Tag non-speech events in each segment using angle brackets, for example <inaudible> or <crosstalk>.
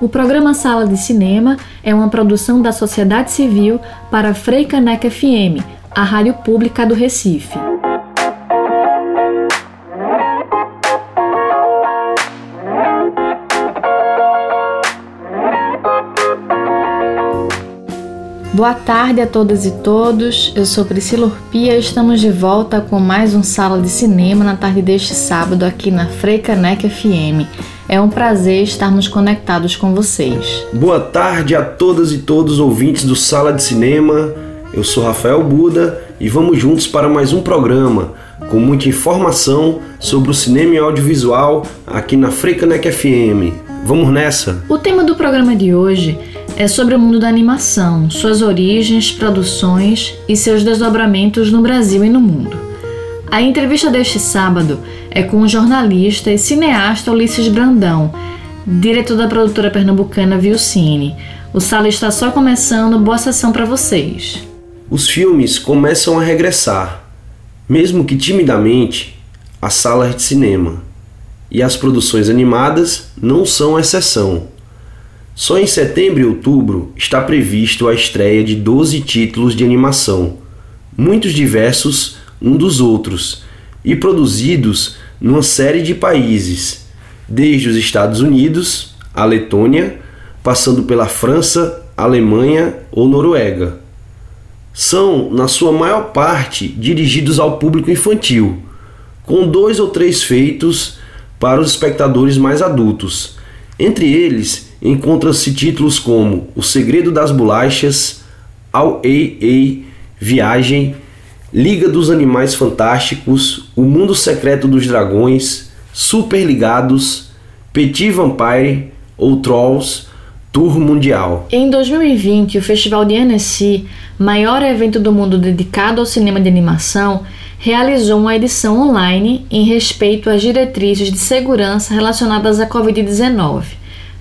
O programa Sala de Cinema é uma produção da sociedade civil para Freicaneca FM, a rádio pública do Recife. Boa tarde a todas e todos. Eu sou Priscila Urpia e estamos de volta com mais um Sala de Cinema na tarde deste sábado aqui na Freicaneca FM. É um prazer estarmos conectados com vocês. Boa tarde a todas e todos ouvintes do Sala de Cinema. Eu sou Rafael Buda e vamos juntos para mais um programa com muita informação sobre o cinema e audiovisual aqui na Freicaneca FM. Vamos nessa! O tema do programa de hoje é sobre o mundo da animação, suas origens, produções e seus desdobramentos no Brasil e no mundo. A entrevista deste sábado é com o jornalista e cineasta Ulisses Brandão, diretor da produtora pernambucana Vilcine. O sala está só começando, boa sessão para vocês. Os filmes começam a regressar, mesmo que timidamente, às salas de cinema. E as produções animadas não são exceção. Só em setembro e outubro está previsto a estreia de 12 títulos de animação, muitos diversos um dos outros, e produzidos numa série de países, desde os Estados Unidos, a Letônia, passando pela França, Alemanha ou Noruega. São, na sua maior parte, dirigidos ao público infantil, com dois ou três feitos para os espectadores mais adultos. Entre eles, encontram-se títulos como O Segredo das Bolachas, Ao Ei Ei, Viagem, Liga dos Animais Fantásticos, O Mundo Secreto dos Dragões, Super Ligados, Petit Vampire ou Trolls, Tour Mundial. Em 2020, o Festival de Annecy, maior evento do mundo dedicado ao cinema de animação, realizou uma edição online em respeito às diretrizes de segurança relacionadas à Covid-19.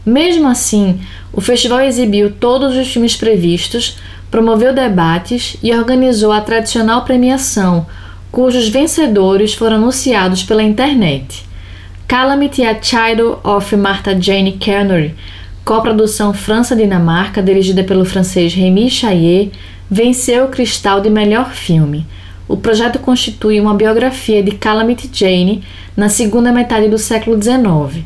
Mesmo assim, o festival exibiu todos os filmes previstos, promoveu debates e organizou a tradicional premiação, cujos vencedores foram anunciados pela internet. Calamity a Child of Martha Jane Carnery, coprodução França-Dinamarca, dirigida pelo francês Rémi Chaillet, venceu o Cristal de Melhor Filme. O projeto constitui uma biografia de Calamity Jane na segunda metade do século XIX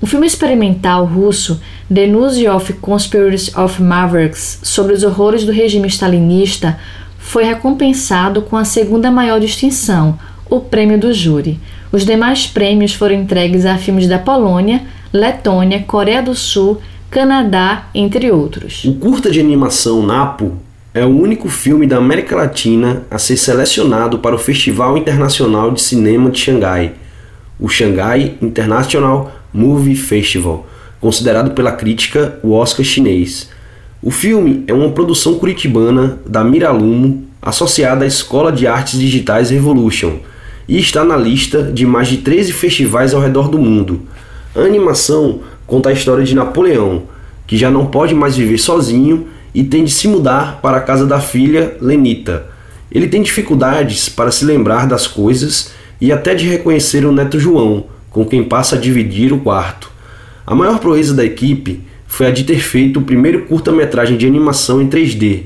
o filme experimental russo The of Conspiracy of Mavericks sobre os horrores do regime stalinista foi recompensado com a segunda maior distinção, o prêmio do júri. Os demais prêmios foram entregues a filmes da Polônia, Letônia, Coreia do Sul, Canadá, entre outros. O curta de animação Napo é o único filme da América Latina a ser selecionado para o Festival Internacional de Cinema de Xangai, o Shanghai International Movie Festival, considerado pela crítica o Oscar chinês. O filme é uma produção curitibana da Miralumo, associada à Escola de Artes Digitais Revolution, e está na lista de mais de 13 festivais ao redor do mundo. A animação conta a história de Napoleão, que já não pode mais viver sozinho e tem de se mudar para a casa da filha Lenita. Ele tem dificuldades para se lembrar das coisas e até de reconhecer o neto João, com quem passa a dividir o quarto. A maior proeza da equipe foi a de ter feito o primeiro curta-metragem de animação em 3D,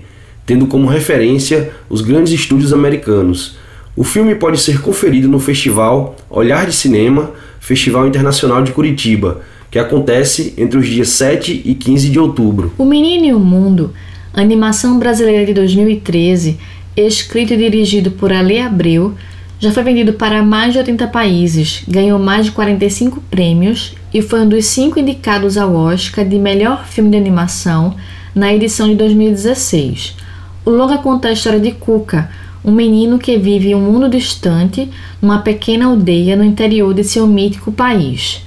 tendo como referência os grandes estúdios americanos. O filme pode ser conferido no festival Olhar de Cinema, Festival Internacional de Curitiba, que acontece entre os dias 7 e 15 de outubro. O Menino e o Mundo, animação brasileira de 2013, escrito e dirigido por Ale Abreu, já foi vendido para mais de 80 países, ganhou mais de 45 prêmios e foi um dos cinco indicados ao Oscar de melhor filme de animação na edição de 2016. O longa conta a história de Cuca, um menino que vive em um mundo distante, numa pequena aldeia no interior de seu mítico país.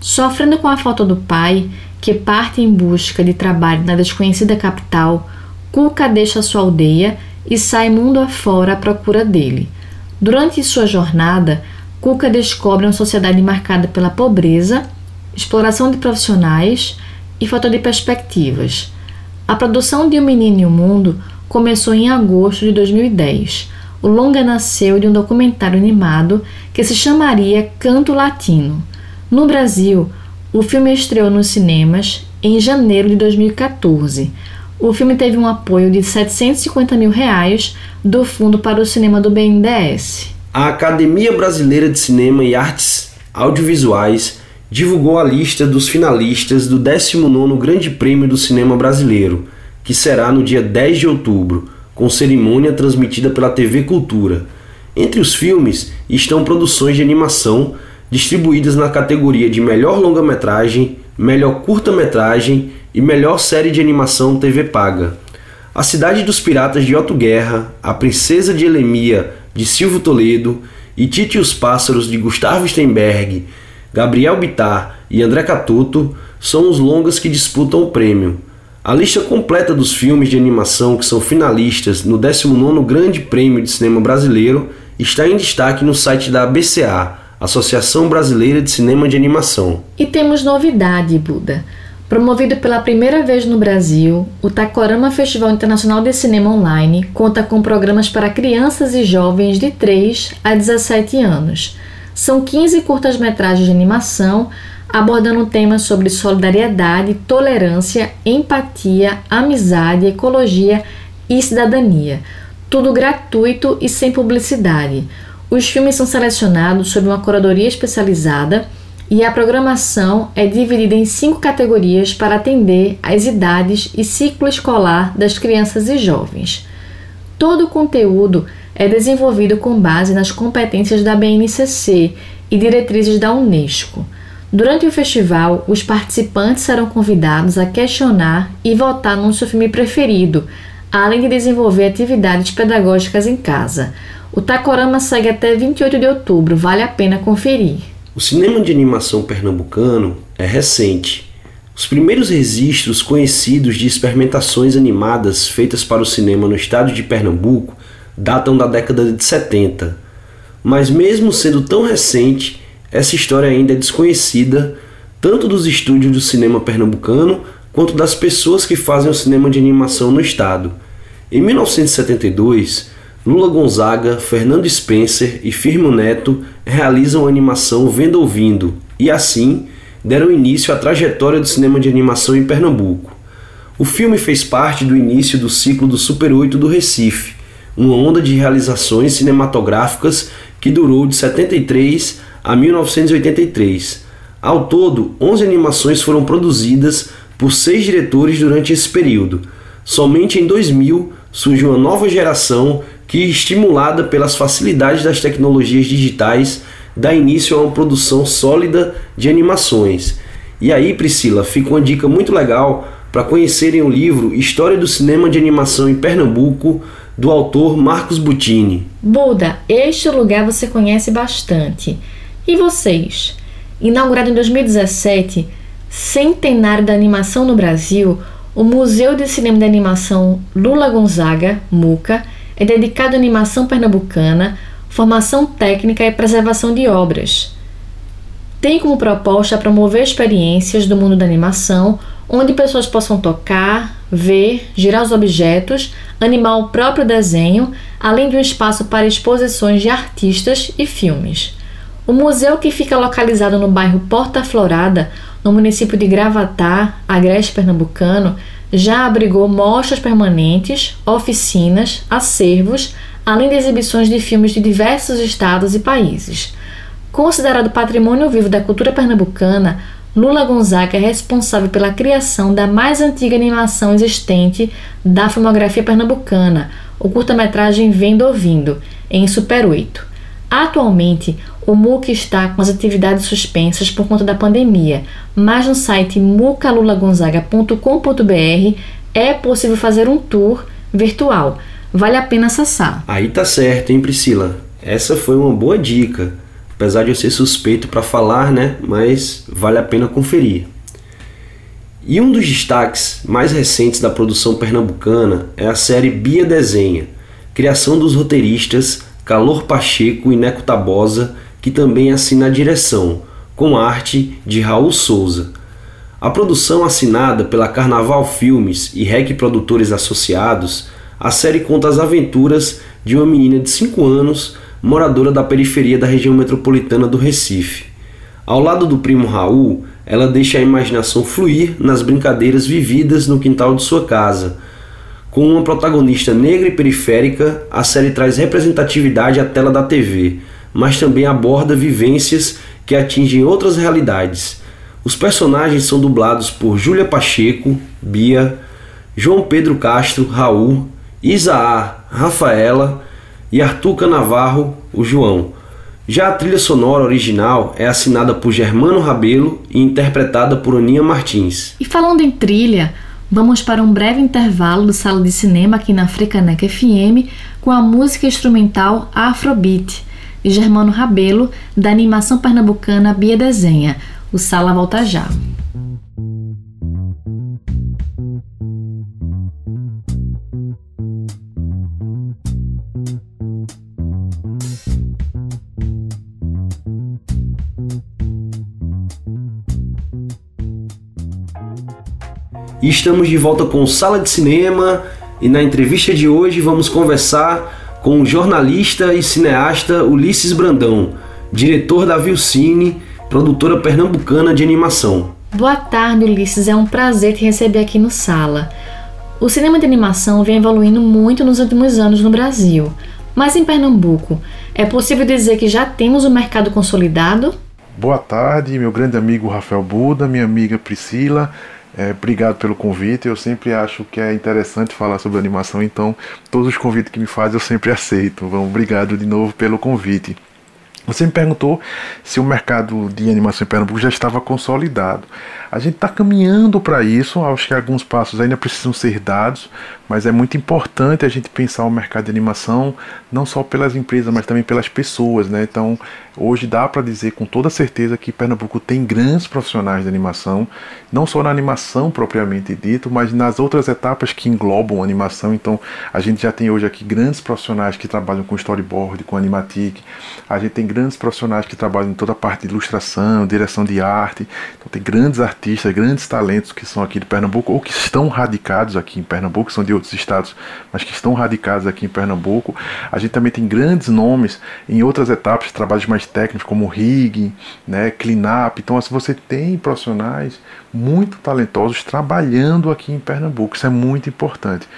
Sofrendo com a falta do pai, que parte em busca de trabalho na desconhecida capital, Cuca deixa sua aldeia e sai mundo afora à procura dele. Durante sua jornada, Cuca descobre uma sociedade marcada pela pobreza, exploração de profissionais e falta de perspectivas. A produção de O Menino e o Mundo começou em agosto de 2010. O longa nasceu de um documentário animado que se chamaria Canto Latino. No Brasil, o filme estreou nos cinemas em janeiro de 2014. O filme teve um apoio de 750 mil reais do Fundo para o Cinema do BNDES. A Academia Brasileira de Cinema e Artes Audiovisuais divulgou a lista dos finalistas do 19º Grande Prêmio do Cinema Brasileiro, que será no dia 10 de outubro, com cerimônia transmitida pela TV Cultura. Entre os filmes estão produções de animação distribuídas na categoria de melhor longa-metragem, melhor curta-metragem e melhor série de animação TV paga. A Cidade dos Piratas de Otto Guerra, A Princesa de Elemia de Silvio Toledo e Tite e os Pássaros de Gustavo Steinberg, Gabriel Bittar e André Catuto são os longas que disputam o prêmio. A lista completa dos filmes de animação que são finalistas no 19º Grande Prêmio de Cinema Brasileiro está em destaque no site da ABCA, Associação Brasileira de Cinema de Animação. E temos novidade, Buda. Promovido pela primeira vez no Brasil, o Tacorama Festival Internacional de Cinema Online conta com programas para crianças e jovens de 3 a 17 anos. São 15 curtas-metragens de animação abordando temas sobre solidariedade, tolerância, empatia, amizade, ecologia e cidadania tudo gratuito e sem publicidade. Os filmes são selecionados sob uma curadoria especializada e a programação é dividida em cinco categorias para atender às idades e ciclo escolar das crianças e jovens. Todo o conteúdo é desenvolvido com base nas competências da BNCC e diretrizes da Unesco. Durante o festival, os participantes serão convidados a questionar e votar no seu filme preferido, além de desenvolver atividades pedagógicas em casa. O Tacorama segue até 28 de outubro, vale a pena conferir. O cinema de animação pernambucano é recente. Os primeiros registros conhecidos de experimentações animadas feitas para o cinema no estado de Pernambuco datam da década de 70. Mas, mesmo sendo tão recente, essa história ainda é desconhecida tanto dos estúdios do cinema pernambucano quanto das pessoas que fazem o cinema de animação no estado. Em 1972, Lula Gonzaga, Fernando Spencer e Firmo Neto realizam a animação Vendo Ouvindo e, assim, deram início à trajetória do cinema de animação em Pernambuco. O filme fez parte do início do ciclo do Super 8 do Recife, uma onda de realizações cinematográficas que durou de 73 a 1983. Ao todo, 11 animações foram produzidas por seis diretores durante esse período. Somente em 2000 surge uma nova geração que, estimulada pelas facilidades das tecnologias digitais, dá início a uma produção sólida de animações. E aí, Priscila, fica uma dica muito legal para conhecerem o livro História do Cinema de Animação em Pernambuco, do autor Marcos Butini. Buda, este lugar você conhece bastante. E vocês? Inaugurado em 2017, centenário da animação no Brasil, o Museu de Cinema de Animação Lula Gonzaga, MUCA, é dedicado à animação pernambucana, formação técnica e preservação de obras. Tem como proposta promover experiências do mundo da animação, onde pessoas possam tocar, ver, girar os objetos, animar o próprio desenho, além de um espaço para exposições de artistas e filmes. O museu, que fica localizado no bairro Porta Florada, no município de Gravatar, Agreste Pernambucano, já abrigou mostras permanentes, oficinas, acervos, além de exibições de filmes de diversos estados e países. Considerado patrimônio vivo da cultura pernambucana, Lula Gonzaga é responsável pela criação da mais antiga animação existente da filmografia pernambucana, o curta-metragem Vendo Ouvindo, em Super 8. Atualmente, o MUC está com as atividades suspensas por conta da pandemia, mas no site mucalulagonzaga.com.br é possível fazer um tour virtual. Vale a pena acessar. Aí tá certo, hein, Priscila? Essa foi uma boa dica. Apesar de eu ser suspeito para falar, né? Mas vale a pena conferir. E um dos destaques mais recentes da produção pernambucana é a série Bia Desenha, criação dos roteiristas Calor Pacheco e Neco Tabosa que também assina a direção, com arte de Raul Souza. A produção assinada pela Carnaval Filmes e REC Produtores Associados, a série conta as aventuras de uma menina de 5 anos, moradora da periferia da região metropolitana do Recife. Ao lado do primo Raul, ela deixa a imaginação fluir nas brincadeiras vividas no quintal de sua casa. Com uma protagonista negra e periférica, a série traz representatividade à tela da TV, mas também aborda vivências que atingem outras realidades. Os personagens são dublados por Júlia Pacheco, Bia, João Pedro Castro, Raul, Isaá, Rafaela e Arthur Canavarro, o João. Já a trilha sonora original é assinada por Germano Rabelo e interpretada por Aninha Martins. E falando em trilha, vamos para um breve intervalo do Sala de Cinema aqui na Frecanec FM com a música instrumental Afrobeat de Germano Rabelo da animação pernambucana Bia Desenha. O Sala volta já. E estamos de volta com Sala de Cinema e na entrevista de hoje vamos conversar com o jornalista e cineasta Ulisses Brandão, diretor da Vilcine, produtora pernambucana de animação. Boa tarde, Ulisses. É um prazer te receber aqui no Sala. O cinema de animação vem evoluindo muito nos últimos anos no Brasil. Mas em Pernambuco, é possível dizer que já temos o um mercado consolidado? Boa tarde, meu grande amigo Rafael Buda, minha amiga Priscila. É, obrigado pelo convite. Eu sempre acho que é interessante falar sobre animação, então todos os convites que me fazem eu sempre <laughs> aceito. Vamos, obrigado de novo pelo convite. Você me perguntou se o mercado de animação em Pernambuco já estava consolidado. A gente está caminhando para isso, acho que alguns passos ainda precisam ser dados, mas é muito importante a gente pensar o mercado de animação não só pelas empresas, mas também pelas pessoas, né? Então, hoje dá para dizer com toda certeza que Pernambuco tem grandes profissionais de animação, não só na animação propriamente dito, mas nas outras etapas que englobam a animação. Então, a gente já tem hoje aqui grandes profissionais que trabalham com storyboard, com animatic. A gente tem grandes profissionais que trabalham em toda a parte de ilustração, direção de arte. Então, tem grandes artistas, grandes talentos que são aqui de Pernambuco ou que estão radicados aqui em Pernambuco, são de outros estados, mas que estão radicados aqui em Pernambuco. A gente também tem grandes nomes em outras etapas, trabalhos mais técnicos, como rigging, né, cleanup. Então, assim, você tem profissionais muito talentosos trabalhando aqui em Pernambuco. Isso é muito importante.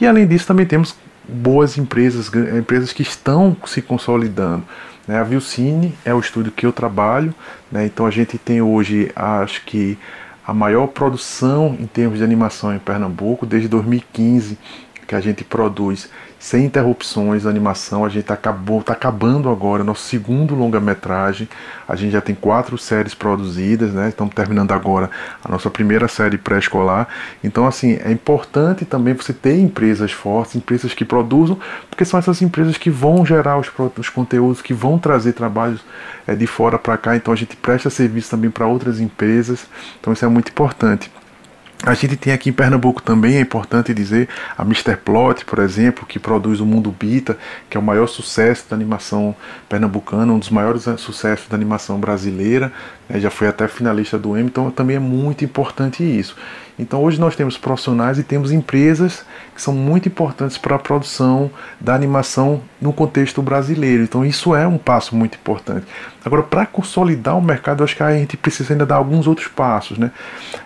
E além disso, também temos boas empresas, empresas que estão se consolidando. Né? A Vilcine é o estúdio que eu trabalho, né? então a gente tem hoje, acho que a maior produção em termos de animação em Pernambuco desde 2015 que a gente produz sem interrupções animação. A gente acabou, está acabando agora nosso segundo longa-metragem. A gente já tem quatro séries produzidas, né? Estamos terminando agora a nossa primeira série pré-escolar. Então, assim, é importante também você ter empresas fortes, empresas que produzam, porque são essas empresas que vão gerar os, os conteúdos, que vão trazer trabalhos é, de fora para cá. Então, a gente presta serviço também para outras empresas. Então, isso é muito importante. A gente tem aqui em Pernambuco também, é importante dizer, a Mr. Plot, por exemplo, que produz o Mundo Bita, que é o maior sucesso da animação pernambucana, um dos maiores eh, sucessos da animação brasileira, né, já foi até finalista do Emmy, então também é muito importante isso. Então hoje nós temos profissionais e temos empresas que são muito importantes para a produção da animação no contexto brasileiro. Então isso é um passo muito importante. Agora, para consolidar o mercado, acho que a gente precisa ainda dar alguns outros passos. Né?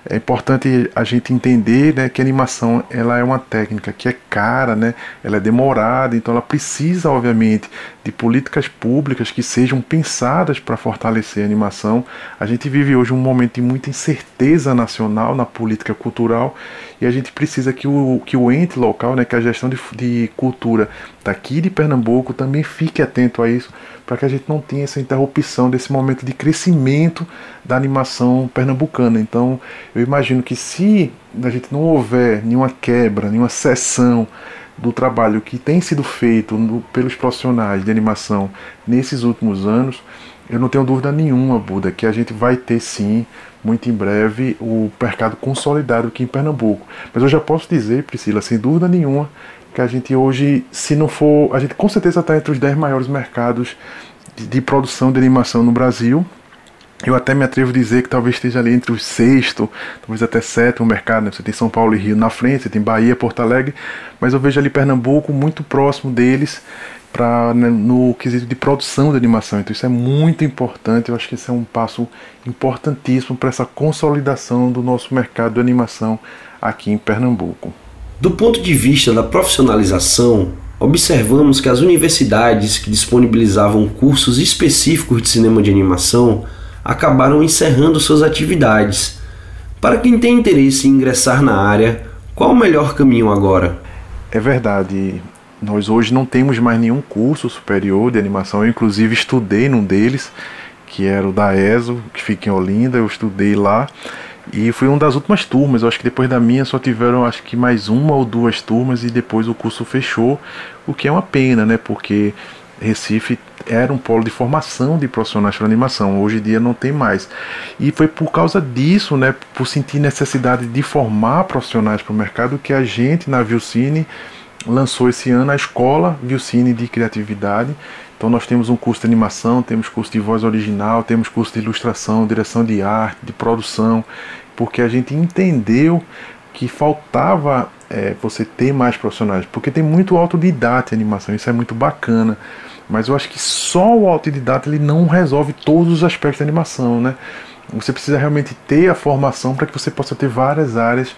É importante a gente entender né, que a animação ela é uma técnica que é cara, né? ela é demorada, então ela precisa, obviamente, de políticas públicas que sejam pensadas para fortalecer a animação. A gente vive hoje um momento de muita incerteza nacional na política cultural e a gente precisa que o, que o ente local, né, que a gestão de, de cultura daqui de Pernambuco também fique atento a isso, para que a gente não tenha essa interrupção desse momento de crescimento da animação pernambucana. Então, eu imagino que se a gente não houver nenhuma quebra, nenhuma cessão do trabalho que tem sido feito no, pelos profissionais de animação nesses últimos anos, eu não tenho dúvida nenhuma, Buda, que a gente vai ter sim, muito em breve, o mercado consolidado aqui em Pernambuco. Mas eu já posso dizer, Priscila, sem dúvida nenhuma, que a gente hoje, se não for, a gente com certeza está entre os 10 maiores mercados de, de produção de animação no Brasil, eu até me atrevo a dizer que talvez esteja ali entre o sexto, talvez até sétimo mercado. Né? Você tem São Paulo e Rio na frente, você tem Bahia, Porto Alegre, mas eu vejo ali Pernambuco muito próximo deles, para né, no quesito de produção de animação. Então isso é muito importante. Eu acho que isso é um passo importantíssimo para essa consolidação do nosso mercado de animação aqui em Pernambuco. Do ponto de vista da profissionalização, observamos que as universidades que disponibilizavam cursos específicos de cinema de animação acabaram encerrando suas atividades. Para quem tem interesse em ingressar na área, qual o melhor caminho agora? É verdade. Nós hoje não temos mais nenhum curso superior de animação. Eu, inclusive, estudei num deles, que era o da ESO, que fica em Olinda. Eu estudei lá e fui uma das últimas turmas. Eu acho que depois da minha só tiveram, acho que mais uma ou duas turmas e depois o curso fechou, o que é uma pena, né? Porque Recife era um polo de formação de profissionais para animação. Hoje em dia não tem mais. E foi por causa disso, né, por sentir necessidade de formar profissionais para o mercado, que a gente na Vilcine lançou esse ano a escola Vilcine de criatividade. Então nós temos um curso de animação, temos curso de voz original, temos curso de ilustração, direção de arte, de produção, porque a gente entendeu que faltava é, você ter mais profissionais, porque tem muito autodidata em animação, isso é muito bacana. Mas eu acho que só o autodidata ele não resolve todos os aspectos da animação, né? Você precisa realmente ter a formação para que você possa ter várias áreas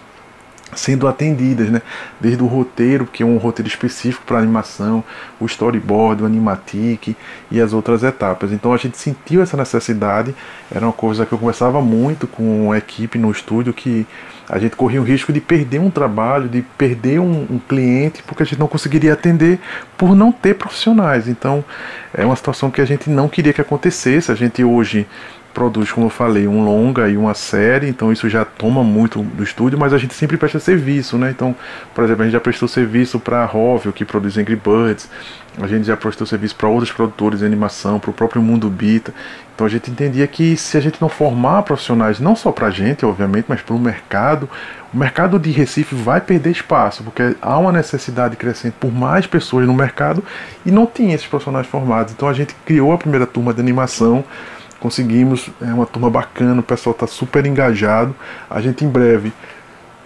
sendo atendidas, né? Desde o roteiro, que é um roteiro específico para animação, o storyboard, o animatic e as outras etapas. Então a gente sentiu essa necessidade, era uma coisa que eu conversava muito com a equipe no estúdio que a gente corria o risco de perder um trabalho, de perder um, um cliente, porque a gente não conseguiria atender por não ter profissionais. Então é uma situação que a gente não queria que acontecesse. A gente hoje produz, como eu falei, um longa e uma série, então isso já toma muito do estúdio, mas a gente sempre presta serviço, né? Então, por exemplo, a gente já prestou serviço para a Rovio, que produz Angry Birds, a gente já prestou serviço para outros produtores de animação, para o próprio Mundo Bita. Então a gente entendia que se a gente não formar profissionais, não só para a gente, obviamente, mas para o mercado, o mercado de Recife vai perder espaço, porque há uma necessidade crescente por mais pessoas no mercado e não tinha esses profissionais formados. Então a gente criou a primeira turma de animação Conseguimos, é uma turma bacana, o pessoal está super engajado. A gente em breve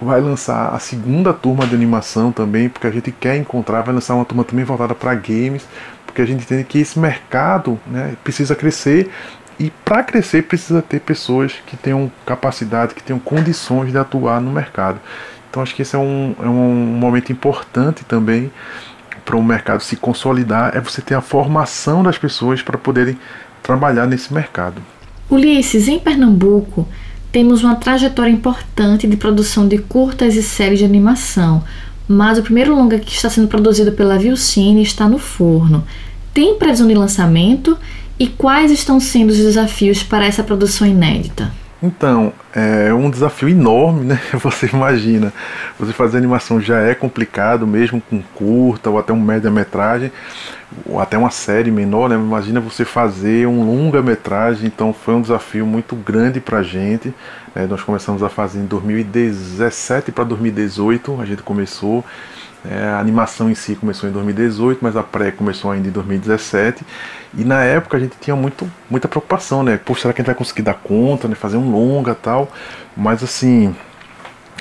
vai lançar a segunda turma de animação também, porque a gente quer encontrar, vai lançar uma turma também voltada para games, porque a gente entende que esse mercado né, precisa crescer e para crescer precisa ter pessoas que tenham capacidade, que tenham condições de atuar no mercado. Então acho que esse é um, é um momento importante também para o mercado se consolidar, é você ter a formação das pessoas para poderem trabalhar nesse mercado. Ulisses, em Pernambuco, temos uma trajetória importante de produção de curtas e séries de animação, mas o primeiro longa que está sendo produzido pela Vilcine está no forno. Tem previsão de lançamento e quais estão sendo os desafios para essa produção inédita? Então, é um desafio enorme, né? <laughs> Você imagina, você fazer animação já é complicado, mesmo com curta ou até um média-metragem, ou até uma série menor, né? Imagina você fazer um longa-metragem, então foi um desafio muito grande pra gente. Né? Nós começamos a fazer em 2017 para 2018, a gente começou. É, a animação em si começou em 2018, mas a pré começou ainda em 2017. E na época a gente tinha muito, muita preocupação, né? Pô, será que a gente vai conseguir dar conta, né? Fazer um longa tal. Mas assim,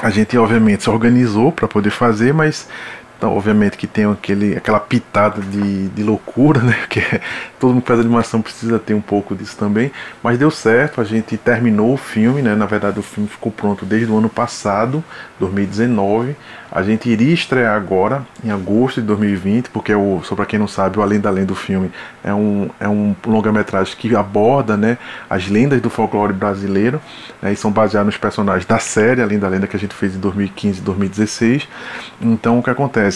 a gente obviamente se organizou para poder fazer, mas então, obviamente que tem aquele, aquela pitada de, de loucura, <laughs> né? Porque todo mundo que faz animação precisa ter um pouco disso também. Mas deu certo, a gente terminou o filme, né? Na verdade, o filme ficou pronto desde o ano passado, 2019. A gente iria estrear agora, em agosto de 2020, porque, o, só para quem não sabe, o Além da Lenda do filme é um, é um longa-metragem que aborda né, as lendas do folclore brasileiro, né, e são baseados nos personagens da série Além da Lenda que a gente fez em 2015 e 2016. Então, o que acontece?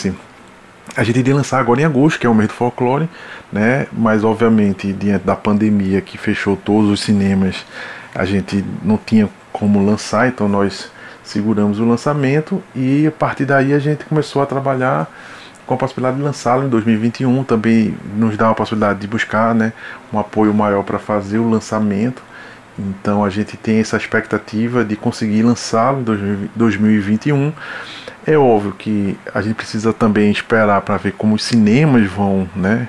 A gente iria lançar agora em agosto, que é o mês do folclore, né? mas obviamente, diante da pandemia que fechou todos os cinemas, a gente não tinha como lançar, então nós seguramos o lançamento e a partir daí a gente começou a trabalhar com a possibilidade de lançá-lo em 2021. Também nos dá a possibilidade de buscar né, um apoio maior para fazer o lançamento. Então a gente tem essa expectativa de conseguir lançá-lo em 2021. É óbvio que a gente precisa também esperar para ver como os cinemas vão, né,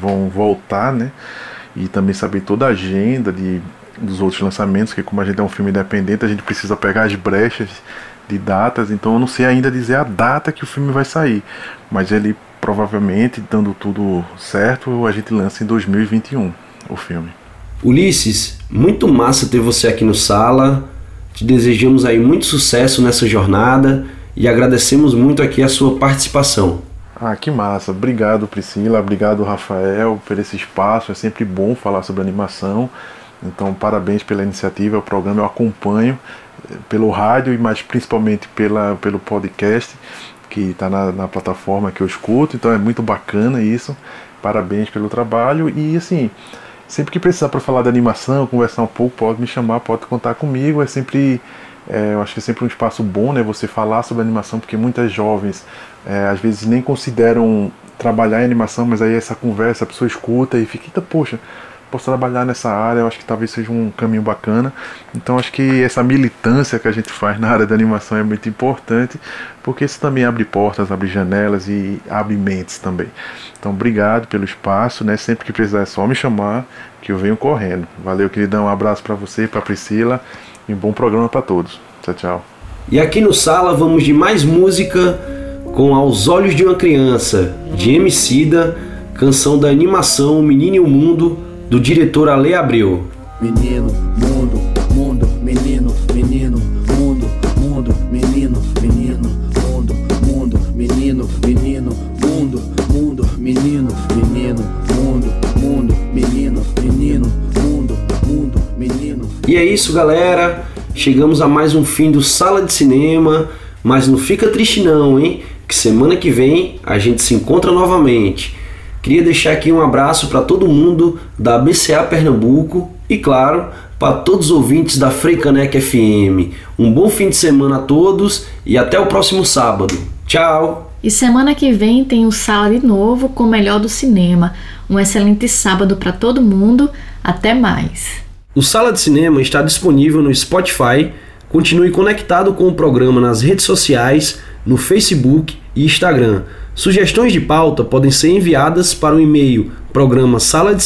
vão voltar, né, e também saber toda a agenda de dos outros lançamentos, que como a gente é um filme independente, a gente precisa pegar as brechas de datas, então eu não sei ainda dizer a data que o filme vai sair, mas ele provavelmente, dando tudo certo, a gente lança em 2021 o filme. Ulisses, muito massa ter você aqui no Sala. Te desejamos aí muito sucesso nessa jornada e agradecemos muito aqui a sua participação. Ah, que massa. Obrigado, Priscila. Obrigado, Rafael, por esse espaço. É sempre bom falar sobre animação. Então, parabéns pela iniciativa. O programa eu acompanho eh, pelo rádio e mais principalmente pela, pelo podcast que está na, na, plataforma que eu escuto. Então, é muito bacana isso. Parabéns pelo trabalho. E, assim, sempre que precisar para falar de animação, conversar um pouco, pode me chamar, pode contar comigo. É sempre é, eu acho que é sempre um espaço bom, né, você falar sobre animação, porque muitas jovens é, às vezes nem consideram trabalhar em animação, mas aí essa conversa, a pessoa escuta e fica, poxa, posso trabalhar nessa área, eu acho que talvez seja um caminho bacana. Então acho que essa militância que a gente faz na área da animação é muito importante, porque isso também abre portas, abre janelas e abre mentes também. Então obrigado pelo espaço, né? Sempre que precisar é só me chamar, que eu venho correndo. Valeu, queridão, um abraço para você, para Priscila e um bom programa para todos. Tchau, tchau. E aqui no Sala vamos de mais música com Aos Olhos de uma Criança, de Emicida, canção da animação Menino e o Mundo, do diretor Ale Abreu. Menino, mundo, mundo, E é isso, galera. Chegamos a mais um fim do Sala de Cinema, mas não fica triste não, hein? Que semana que vem a gente se encontra novamente. Queria deixar aqui um abraço para todo mundo da BCA Pernambuco e, claro, para todos os ouvintes da Freicanec FM. Um bom fim de semana a todos e até o próximo sábado. Tchau! E semana que vem tem o Sala de novo com o melhor do cinema. Um excelente sábado para todo mundo. Até mais! O Sala de Cinema está disponível no Spotify. Continue conectado com o programa nas redes sociais, no Facebook e Instagram. Sugestões de pauta podem ser enviadas para o e-mail programa sala de.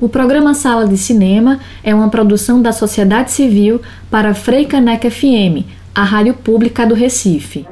O programa Sala de Cinema é uma produção da sociedade civil para Freicaneca FM, a rádio pública do Recife.